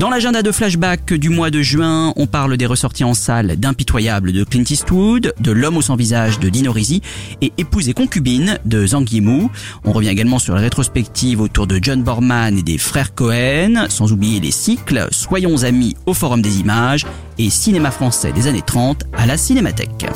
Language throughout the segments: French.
Dans l'agenda de flashback du mois de juin, on parle des ressorties en salle d'Impitoyable de Clint Eastwood, de L'homme au sans visage de Dino Risi et Épouse et concubine de Zhang Yimou. On revient également sur les rétrospectives autour de John Borman et des frères Cohen, sans oublier les cycles Soyons amis au Forum des images et Cinéma français des années 30 à la Cinémathèque.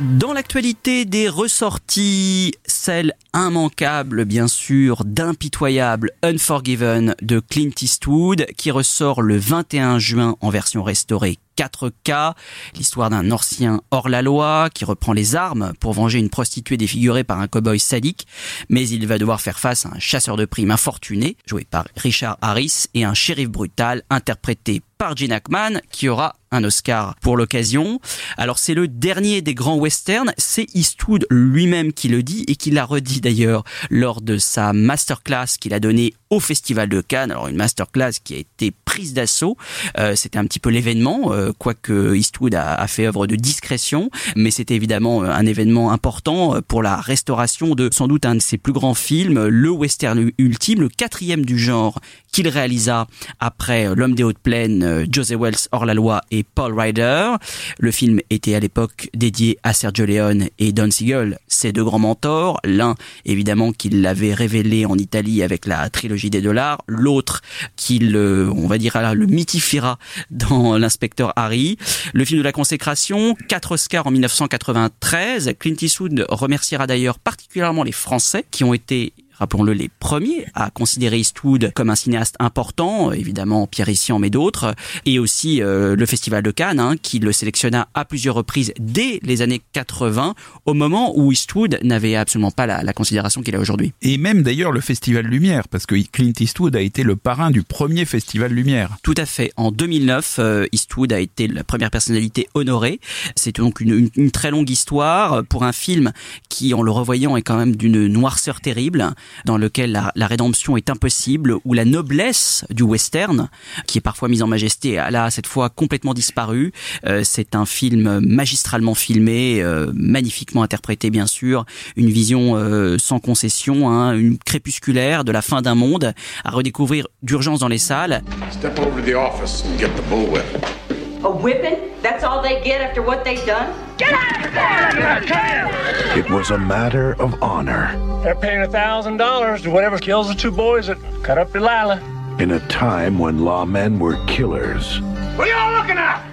Dans l'actualité des ressorties, celle immanquable bien sûr d'impitoyable Unforgiven de Clint Eastwood qui ressort le 21 juin en version restaurée 4K, l'histoire d'un ancien hors-la-loi qui reprend les armes pour venger une prostituée défigurée par un cow-boy sadique, mais il va devoir faire face à un chasseur de primes infortuné, joué par Richard Harris, et un shérif brutal interprété par Gene Hackman, qui aura un Oscar pour l'occasion. Alors c'est le dernier des grands westerns, c'est Eastwood lui-même qui le dit et qui l'a redit d'ailleurs lors de sa masterclass qu'il a donnée au Festival de Cannes. Alors une masterclass qui a été prise d'assaut, euh, c'était un petit peu l'événement, euh, quoique Eastwood a, a, fait œuvre de discrétion, mais c'était évidemment un événement important pour la restauration de sans doute un de ses plus grands films, le western ultime, le quatrième du genre qu'il réalisa après L'homme des hautes plaines, José Wells hors la loi et Paul Ryder. Le film était à l'époque dédié à Sergio Leone et Don Siegel, ses deux grands mentors. L'un, évidemment, qu'il l'avait révélé en Italie avec la trilogie des dollars. L'autre, qu'il, on va dire, le mythifiera dans l'inspecteur Harry. Le film de la consécration, quatre Oscars en 1993. Clint Eastwood remerciera d'ailleurs particulièrement les Français qui ont été rappelons-le, les premiers à considérer Eastwood comme un cinéaste important, évidemment Pierre Essian mais d'autres, et aussi euh, le Festival de Cannes, hein, qui le sélectionna à plusieurs reprises dès les années 80, au moment où Eastwood n'avait absolument pas la, la considération qu'il a aujourd'hui. Et même d'ailleurs le Festival Lumière, parce que Clint Eastwood a été le parrain du premier Festival Lumière. Tout à fait. En 2009, euh, Eastwood a été la première personnalité honorée. C'est donc une, une, une très longue histoire pour un film qui, en le revoyant, est quand même d'une noirceur terrible dans lequel la, rédemption est impossible, où la noblesse du western, qui est parfois mise en majesté, a là cette fois complètement disparu. Euh, c'est un film magistralement filmé, euh, magnifiquement interprété bien sûr, une vision euh, sans concession, hein, une crépusculaire de la fin d'un monde à redécouvrir d'urgence dans les salles. Step over to the office and get the. A whipping? That's all they get after what they've done? Get out of there! It was a matter of honor. They're paying a thousand dollars to whatever kills the two boys that cut up Delilah. In a time when lawmen were killers. What are y'all looking at?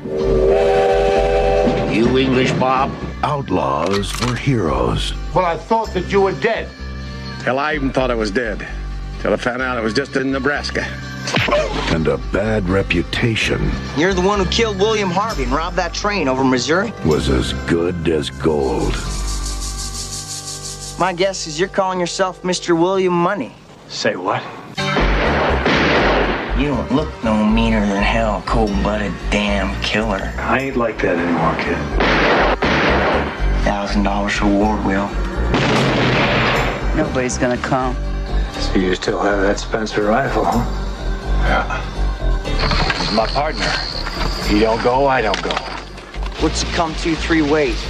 You English, Bob? Outlaws were heroes. Well, I thought that you were dead. Hell, I even thought I was dead. Till I found out I was just in Nebraska. And a bad reputation. You're the one who killed William Harvey and robbed that train over Missouri? Was as good as gold. My guess is you're calling yourself Mr. William Money. Say what? You don't look no meaner than hell, cold-blooded damn killer. I ain't like that anymore, kid. Thousand dollars reward, Will. Nobody's gonna come. So you still have that Spencer rifle, huh? Yeah. He's my partner. If He don't go, I don't go. What's it come to three ways?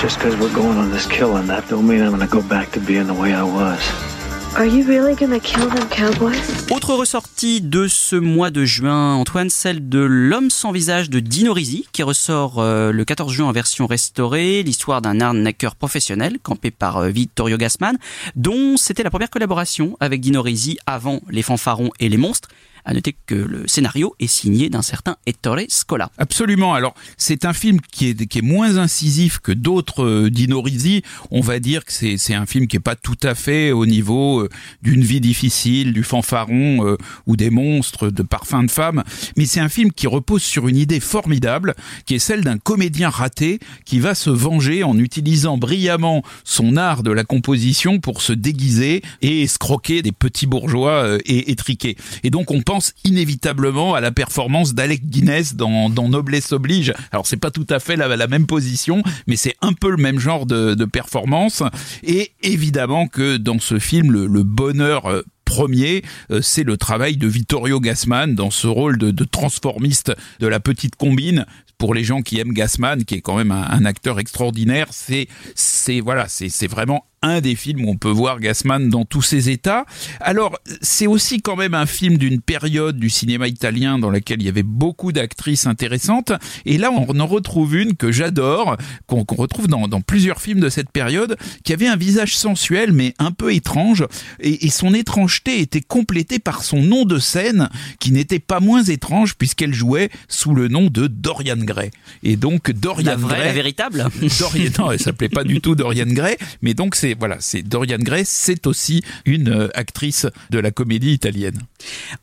Just because we're going on this killing, that don't mean I'm gonna go back to being the way I was. Are you really gonna kill them cowboys? Autre ressortie de ce mois de juin, Antoine, celle de L'homme sans visage de Dino Risi, qui ressort euh, le 14 juin en version restaurée, l'histoire d'un arnaqueur professionnel campé par euh, Vittorio Gassman, dont c'était la première collaboration avec Dino Risi avant Les Fanfarons et Les Monstres. À noter que le scénario est signé d'un certain Ettore Scola. Absolument. Alors, c'est un film qui est, qui est moins incisif que d'autres euh. On va dire que c'est, c'est un film qui est pas tout à fait au niveau euh, d'une vie difficile, du fanfaron euh, ou des monstres, de parfums de femmes. Mais c'est un film qui repose sur une idée formidable, qui est celle d'un comédien raté qui va se venger en utilisant brillamment son art de la composition pour se déguiser et escroquer des petits bourgeois euh, et étriqués. Et donc, on pense inévitablement à la performance d'Alec Guinness dans, Noblesse oblige. Alors c'est pas tout à fait la, même position, mais c'est un peu le même genre de, performance. Et évidemment que dans ce film, le, bonheur euh, premier, euh, c'est le travail de Vittorio Gassman dans ce rôle de, transformiste de la petite combine. Pour les gens qui aiment Gassman, qui est quand même un, acteur extraordinaire, c'est c'est voilà, c'est vraiment un des films où on peut voir Gassman dans tous ses états. Alors, c'est aussi quand même un film d'une période du cinéma italien dans laquelle il y avait beaucoup d'actrices intéressantes. Et là, on en retrouve une que j'adore, qu'on retrouve dans, dans plusieurs films de cette période, qui avait un visage sensuel mais un peu étrange. Et, et son étrangeté était complétée par son nom de scène, qui n'était pas moins étrange puisqu'elle jouait sous le nom de Dorian Gray. Et donc, Dorian La vraie, Gray... la véritable Dorian, non, elle s'appelait pas du tout Dorian Gray, mais donc c'est voilà, c'est Dorian Gray, c'est aussi une euh, actrice de la comédie italienne.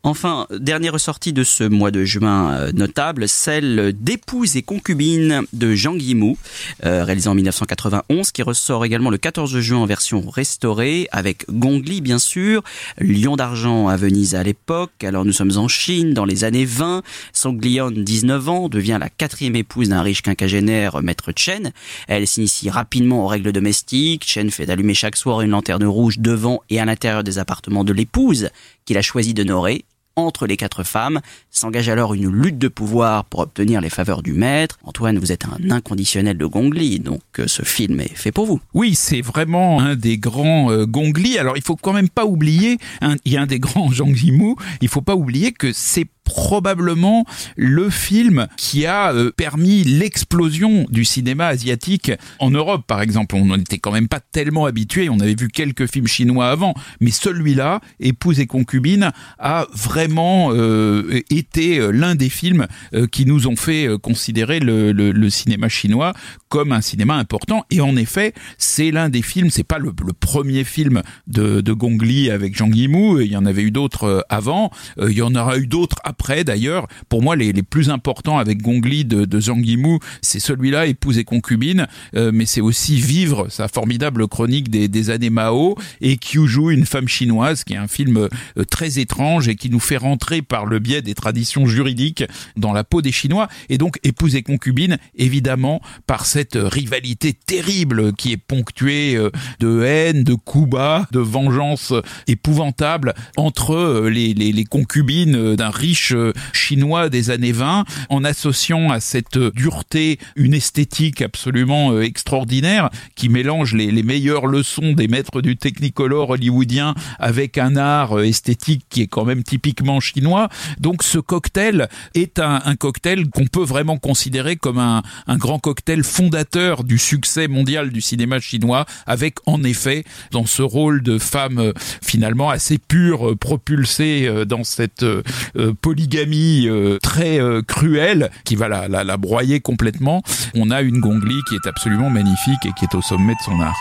Enfin, dernière ressortie de ce mois de juin euh, notable, celle d'épouse et concubine de Jean Guillemot, euh, réalisée en 1991, qui ressort également le 14 juin en version restaurée, avec Gongli bien sûr, Lion d'argent à Venise à l'époque, alors nous sommes en Chine dans les années 20, Sanglione, 19 ans, devient la quatrième épouse d'un riche quinquagénaire, maître Chen. Elle s'initie rapidement aux règles domestiques, Chen fait chaque soir une lanterne rouge devant et à l'intérieur des appartements de l'épouse, qu'il a choisi d'honorer, entre les quatre femmes. S'engage alors une lutte de pouvoir pour obtenir les faveurs du maître. Antoine, vous êtes un inconditionnel de Gongli, donc euh, ce film est fait pour vous. Oui, c'est vraiment un des grands euh, Gongli. Alors, il faut quand même pas oublier, hein, il y a un des grands Jean Guimou, il faut pas oublier que c'est probablement le film qui a euh, permis l'explosion du cinéma asiatique en Europe par exemple on n'était quand même pas tellement habitué on avait vu quelques films chinois avant mais celui-là épouse et concubine a vraiment euh, été euh, l'un des films euh, qui nous ont fait considérer le, cinéma chinois comme un cinéma important. Et en effet c'est l'un des films c'est pas le, premier film de, de Gong Li avec Jean Guimou il y en avait eu d'autres avant. Il y en aura eu d'autres après d'ailleurs. Pour moi les, plus importants avec Gong Li de, de Zhang Yimou c'est celui-là épouse et concubine. Mais c'est aussi vivre sa formidable chronique des, années Mao et Kyuju une femme chinoise qui est un film très étrange et qui nous fait rentrer par le biais des traditions juridiques dans la peau des Chinois et donc épouse et concubine évidemment par cette rivalité terrible qui est ponctuée euh, de haine de coups bas de vengeance épouvantable entre euh, les, les, concubines d'un riche euh, chinois des années 20 en associant à cette dureté une esthétique absolument extraordinaire qui mélange les, les meilleures leçons des maîtres du technicolor hollywoodien avec un art esthétique qui est quand même typiquement chinois. Donc ce cocktail est un, un cocktail qu'on peut vraiment considérer comme un, un grand cocktail fondateur du succès mondial du cinéma chinois avec en effet dans ce rôle de femme euh, finalement assez pure euh, propulsée euh, dans cette euh, euh, polygamie euh, très euh, cruelle qui va la, la, la broyer complètement. On a une Gongli qui est absolument magnifique et qui est au sommet de son art.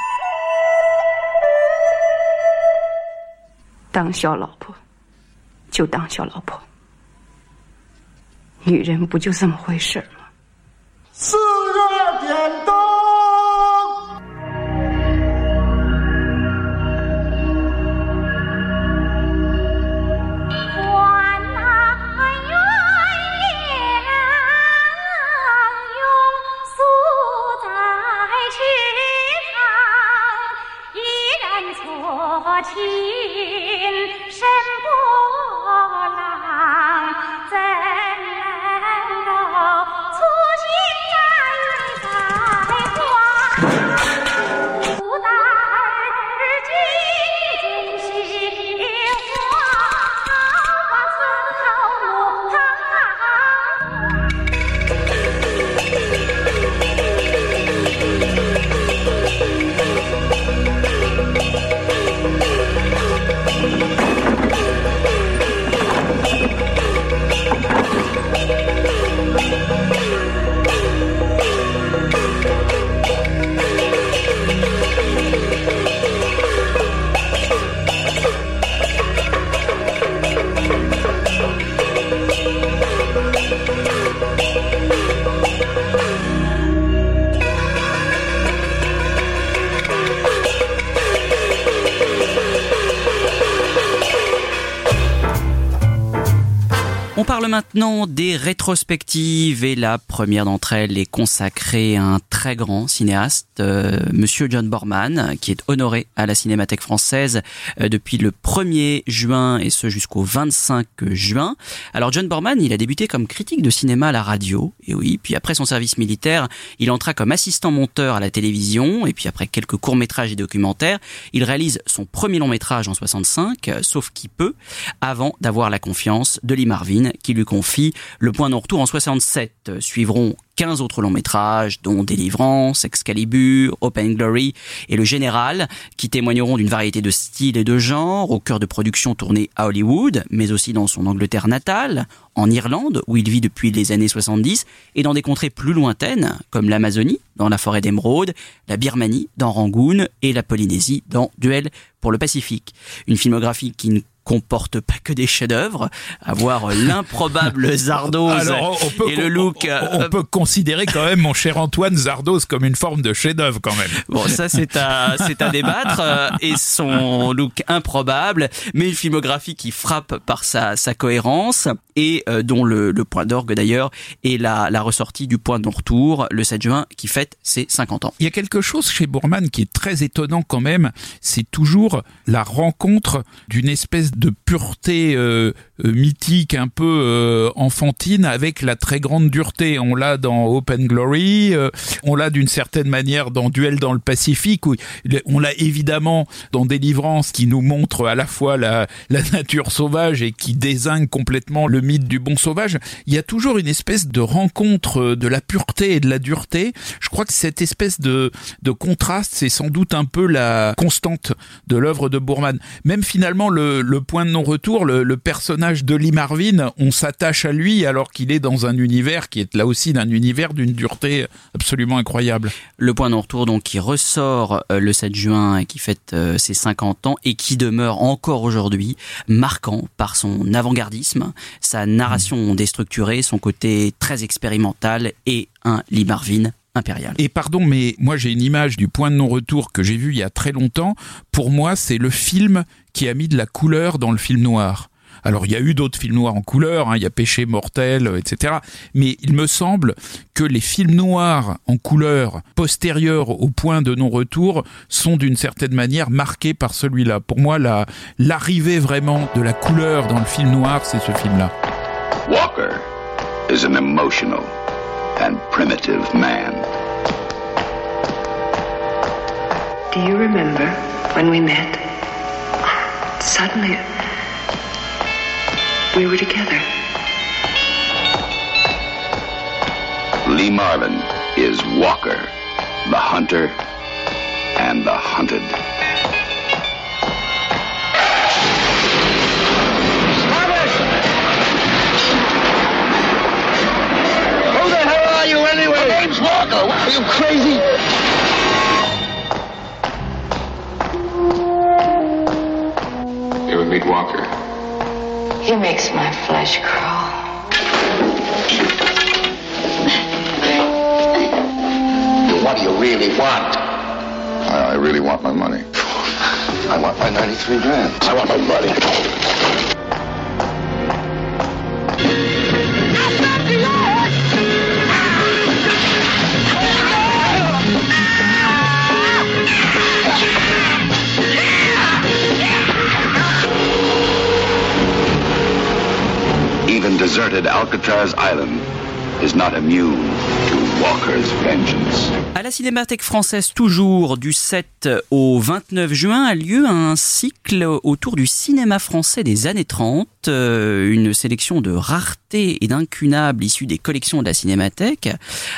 当小老婆 就当小老婆，女人不就这么回事吗？Maintenant des rétrospectives et la première d'entre elles est consacrée à un très grand cinéaste, euh, Monsieur John Borman, qui est honoré à la Cinémathèque française euh, depuis le 1er juin et ce jusqu'au 25 juin. Alors John Borman, il a débuté comme critique de cinéma à la radio, et oui, puis après son service militaire, il entra comme assistant monteur à la télévision, et puis après quelques courts-métrages et documentaires, il réalise son premier long métrage en 65, euh, sauf qui peut, avant d'avoir la confiance de Lee Marvin, qui lui confie Le Point de retour en 67. Suivront 15 autres longs métrages, dont Délivrance, Excalibur, Open Glory et Le Général, qui témoigneront d'une variété de styles et de genres, au cœur de productions tournées à Hollywood, mais aussi dans son Angleterre natale, en Irlande, où il vit depuis les années 70, et dans des contrées plus lointaines, comme l'Amazonie, dans la forêt d'émeraude, la Birmanie, dans Rangoon, et la Polynésie, dans Duel pour le Pacifique. Une filmographie qui ne comporte pas que des chefs-d'œuvre, avoir l'improbable Zardoz et le look. On, peut considérer quand même mon cher Antoine Zardoz comme une forme de chef-d'œuvre quand même. Bon, ça c'est à c'est à débattre euh, et son look improbable, mais une filmographie qui frappe par sa sa cohérence et euh, dont le, le point d'orgue d'ailleurs est la la ressortie du point de non-retour le 7 juin qui fête ses 50 ans. Il y a quelque chose chez Bourman qui est très étonnant quand même, c'est toujours la rencontre d'une espèce de pureté euh, euh, mythique, un peu euh, enfantine, avec la très grande dureté. On l'a dans Open Glory, on l'a d'une certaine manière dans Duel dans le Pacifique, où on l'a évidemment dans Délivrance, qui nous montre à la fois la, la nature sauvage et qui désigne complètement le mythe du bon sauvage. Il y a toujours une espèce de rencontre de la pureté et de la dureté. Je crois que cette espèce de, de contraste, c'est sans doute un peu la constante de l'œuvre de Bourman. Même finalement, le, le point de non-retour, le, personnage de Lee Marvin, on s'attache à lui alors qu'il est dans un univers qui est là aussi d'un univers d'une dureté absolument incroyable. Le point de non-retour donc qui ressort euh, le 7 juin et qui fête euh, ses 50 ans et qui demeure encore aujourd'hui marquant par son avant-gardisme, sa narration déstructurée, son côté très expérimental et un Lee Marvin impérial. Et pardon, mais moi j'ai une image du point de non-retour que j'ai vu il y a très longtemps. Pour moi, c'est le film qui a mis de la couleur dans le film noir. Alors il y a eu d'autres films noirs en couleur, hein, il y a Péché mortel, etc. Mais il me semble que les films noirs en couleur postérieurs au point de non-retour sont d'une certaine manière marqués par celui-là. Pour moi, l'arrivée vraiment de la couleur dans le film noir, c'est ce film-là. Walker is an emotional and primitive man. Do you remember when we met? Suddenly, we were together. Lee Marvin is Walker, the hunter and the hunted. Marvin! Who the hell Are you anyway? James Walker. Are you crazy? You ever meet Walker? He makes my flesh crawl. What do you really want? I, I really want my money. I want my 93 grand. I want my money. Deserted Alcatraz Island is not immune to Walker's vengeance. À la Cinémathèque française, toujours du 7 au 29 juin, a lieu un cycle autour du cinéma français des années 30, euh, une sélection de raretés et d'incunables issus des collections de la Cinémathèque.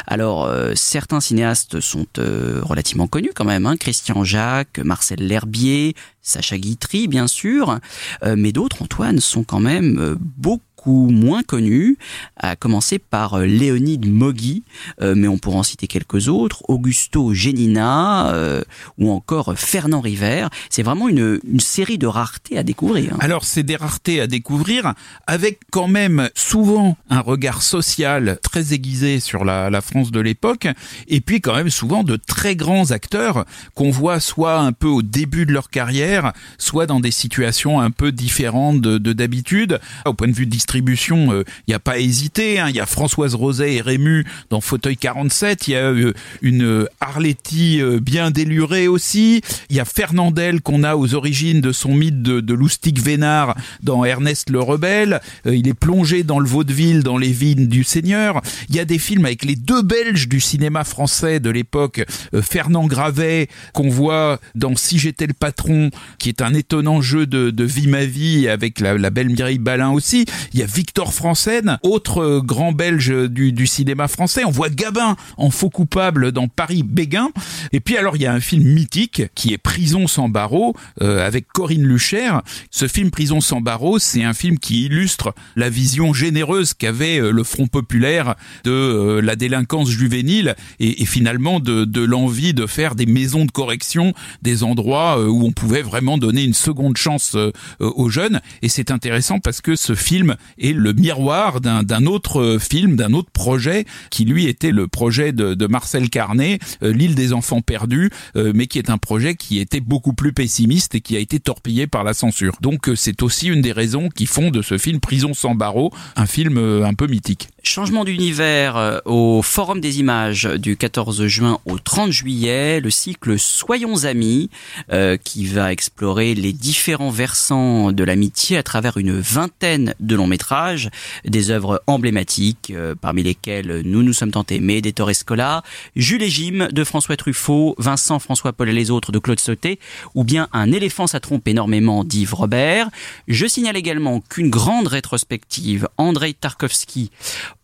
Alors, euh, certains cinéastes sont euh, relativement connus quand même, hein, Christian Jacques, Marcel L'Herbier, Sacha Guitry, bien sûr, mais d'autres, Antoine, sont quand même beaucoup moins connus, à commencer par euh, Léonide Mogui, euh, mais on pourra en citer quelques autres, Augusto Genina euh, ou encore Fernand River. C'est vraiment une, série de raretés à découvrir. Alors c'est des raretés à découvrir avec quand même souvent un regard social très aiguisé sur la, la France de l'époque et puis quand même souvent de très grands acteurs qu'on voit soit un peu au début de leur carrière, soit dans des situations un peu différentes de d'habitude. Au point de vue distribution, distribution, il n'y a pas hésité. hein. Il y a Françoise Roset et Rému dans Fauteuil 47. Il y a euh, une Arletty euh, bien délurée aussi. Il y a Fernandel qu'on a aux origines de son mythe de, de Loustic Vénard dans Ernest le Rebelle. Euh, il est plongé dans le vaudeville, dans les vignes du Seigneur. Il y a des films avec les deux Belges du cinéma français de l'époque, euh, Fernand Gravet, qu'on voit dans Si j'étais le patron, qui est un étonnant jeu de, vie ma vie avec la, belle Mireille Balin aussi. Victor Franssen, autre euh, grand belge du, cinéma français. On voit Gabin en faux coupable dans Paris Béguin. Et puis alors il y a un film mythique qui est Prison sans barreaux euh, avec Corinne Lucher. Ce film Prison sans barreaux, c'est un film qui illustre la vision généreuse qu'avait euh, le Front populaire de euh, la délinquance juvénile et, et finalement de, de l'envie de faire des maisons de correction, des endroits où on pouvait vraiment donner une seconde chance aux jeunes. Et c'est intéressant parce que ce film est le miroir d'un autre euh, film, d'un autre projet qui lui était le projet de, de Marcel Carnet, euh, l'île des enfants perdus, euh, mais qui est un projet qui était beaucoup plus pessimiste et qui a été torpillé par la censure. Donc euh, c'est aussi une des raisons qui font de ce film Prison sans barreaux un film euh, un peu mythique. Changement d'univers euh, au Forum des images du 14 juin au 30 juillet, le cycle Soyons amis, euh, qui va explorer les différents versants de l'amitié à travers une vingtaine de longs métrages, des œuvres emblématiques, euh, parmi lesquelles Nous nous sommes tant aimés d'Ettore Scola, Jules et Jim de François Truffaut, Vincent François Paul et les autres de Claude Sauté, ou bien Un éléphant ça trompe énormément d'Yves Robert. Je signale également qu'une grande rétrospective, Andrei Tarkovsky,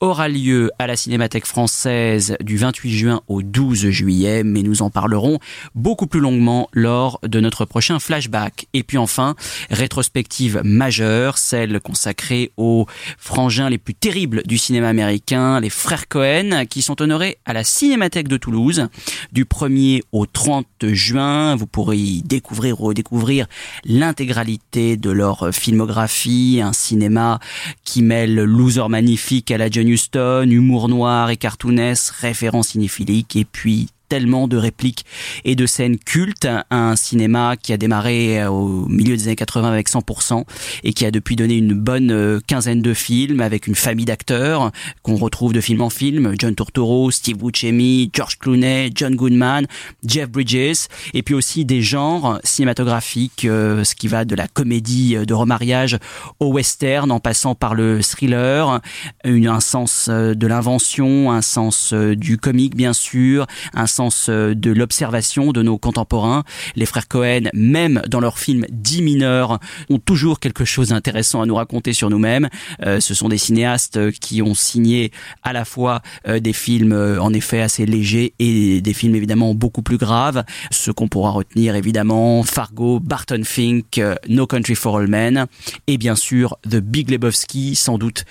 aura lieu à la Cinémathèque française du 28 juin au 12 juillet, mais nous en parlerons beaucoup plus longuement lors de notre prochain flashback. Et puis enfin, rétrospective majeure, celle consacrée aux frangins les plus terribles du cinéma américain, les frères Cohen, qui sont honorés à la Cinémathèque de Toulouse du 1er au 30 juin. Vous pourrez y découvrir ou redécouvrir l'intégralité de leur filmographie, un cinéma qui mêle loser magnifique à la John humour noir et cartoonesque, références cinéphiliques et puis tellement de répliques et de scènes cultes, un cinéma qui a démarré euh, au milieu des années 80 avec 100% et qui a depuis donné une bonne euh, quinzaine de films avec une famille d'acteurs qu'on retrouve de film en film, John Turturro, Steve Buscemi, George Clooney, John Goodman, Jeff Bridges et puis aussi des genres cinématographiques, euh, ce qui va de la comédie de remariage au western en passant par le thriller, un sens de l'invention, un sens du comique bien sûr, un euh, de l'observation de nos contemporains. Les frères Cohen, même dans leurs films dits mineurs, ont toujours quelque chose d'intéressant à nous raconter sur nous-mêmes. Euh, ce sont des cinéastes qui ont signé à la fois euh, des films en effet assez légers et des films évidemment beaucoup plus graves. Ce qu'on pourra retenir évidemment, Fargo, Barton Fink, No Country for All Men et bien sûr The Big Lebowski, sans doute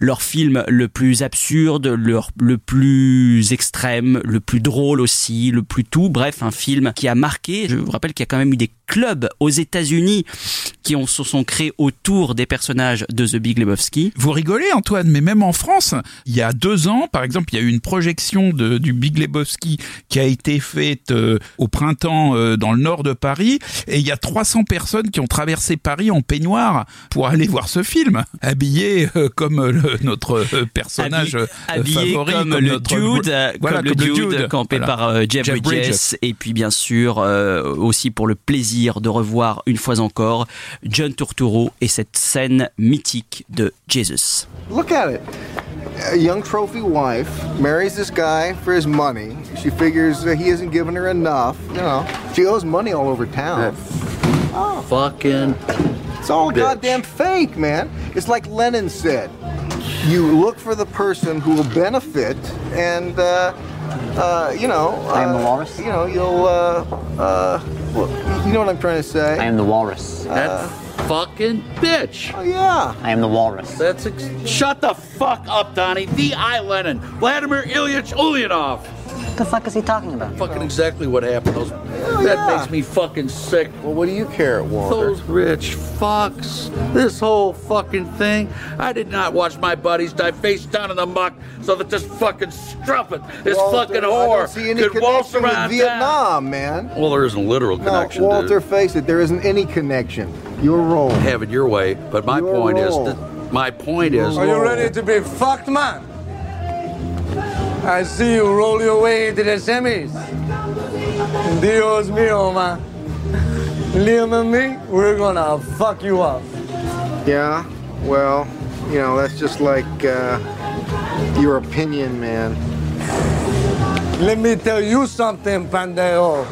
leur film le plus absurde, leur, le plus extrême, le plus drôle aussi, le plus tout. Bref, un film qui a marqué. Je vous rappelle qu'il y a quand même eu des clubs aux États-Unis qui ont, se sont créés autour des personnages de The Big Lebowski. Vous rigolez Antoine, mais même en France, il y a deux ans, par exemple, il y a eu une projection de, du Big Lebowski qui a été faite euh, au printemps euh, dans le nord de Paris, et il y a 300 personnes qui ont traversé Paris en peignoir pour aller voir ce film, habillés euh, comme le- notre euh, personnage habillé favori, comme, le notre- dude, voilà, comme le comme dude, le dude. campé Voilà. par euh, Jeff, Jeff Bridges. Bridges. et puis bien sûr euh, aussi pour le plaisir de revoir une fois encore John Turturro et cette scène mythique de Jesus. Look at it. A young trophy wife marries this guy for his money. She figures that he isn't giving her enough. You know, she owes money all over town. Oh. Fucking. It's all bitch. goddamn fake, man. It's like Lennon said. You look for the person who will benefit, and uh, uh, you know, I am the uh, walrus? You know, you'll. Uh, uh, well, you know what I'm trying to say. I am the walrus. Uh, Fucking bitch. Oh, yeah. I am the walrus. That's ex- shut the fuck up, Donnie. The I Lenin, Vladimir Ilyich Ulyanov. What the fuck is he talking about? Fucking exactly what happened. Those, oh, that yeah. makes me fucking sick. Well, what do you care, Walter? Those rich fucks. This whole fucking thing. I did not watch my buddies die face down in the muck so that this fucking strumpet, this Walter, fucking I whore, don't see any could waltz connection with around town. Vietnam, man. Well, there isn't a literal No, connection, Walter, dude. face it, there isn't any connection. You're wrong. Have it your way, but my You're point wrong. is that My point is. Are you ready to be fucked, man? I see you roll your way into the semis. Dios mío, man. Liam and me, we're gonna fuck you up. Yeah, well, you know, that's just like uh, your opinion, man. Let me tell you something, Pandejo.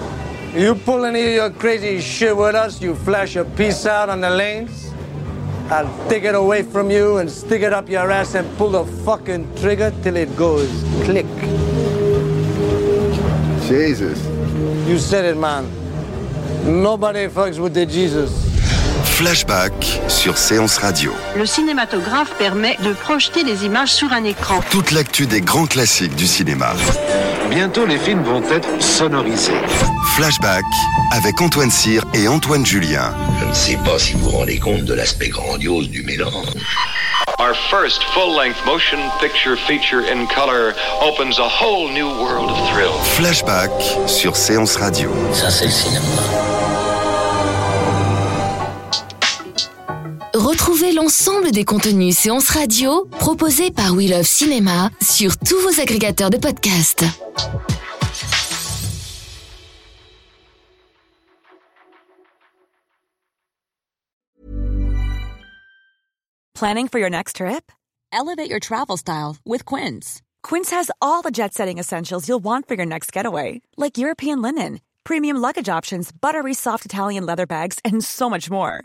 You pull any of your crazy shit with us, you flash a piece out on the lanes, I'll take it away from you and stick it up your ass and pull the fucking trigger till it goes click. Jesus. You said it, man. Nobody fucks with the Jesus. Flashback sur Séance Radio. Le cinématographe permet de projeter les images sur un écran. Toute l'actu des grands classiques du cinéma. Bientôt, les films vont être sonorisés. Flashback avec Antoine Cyr et Antoine Julien. Je ne sais pas si vous vous rendez compte de l'aspect grandiose du mélange. Our first full-length motion picture feature in color opens a whole new world of thrill. Flashback sur Séance Radio. Ça, c'est le cinéma. Retrouvez l'ensemble des contenus séances radio proposés par We Love Cinéma sur tous vos agrégateurs de podcasts. Planning for your next trip? Elevate your travel style with Quince. Quince has all the jet setting essentials you'll want for your next getaway, like European linen, premium luggage options, buttery soft Italian leather bags, and so much more.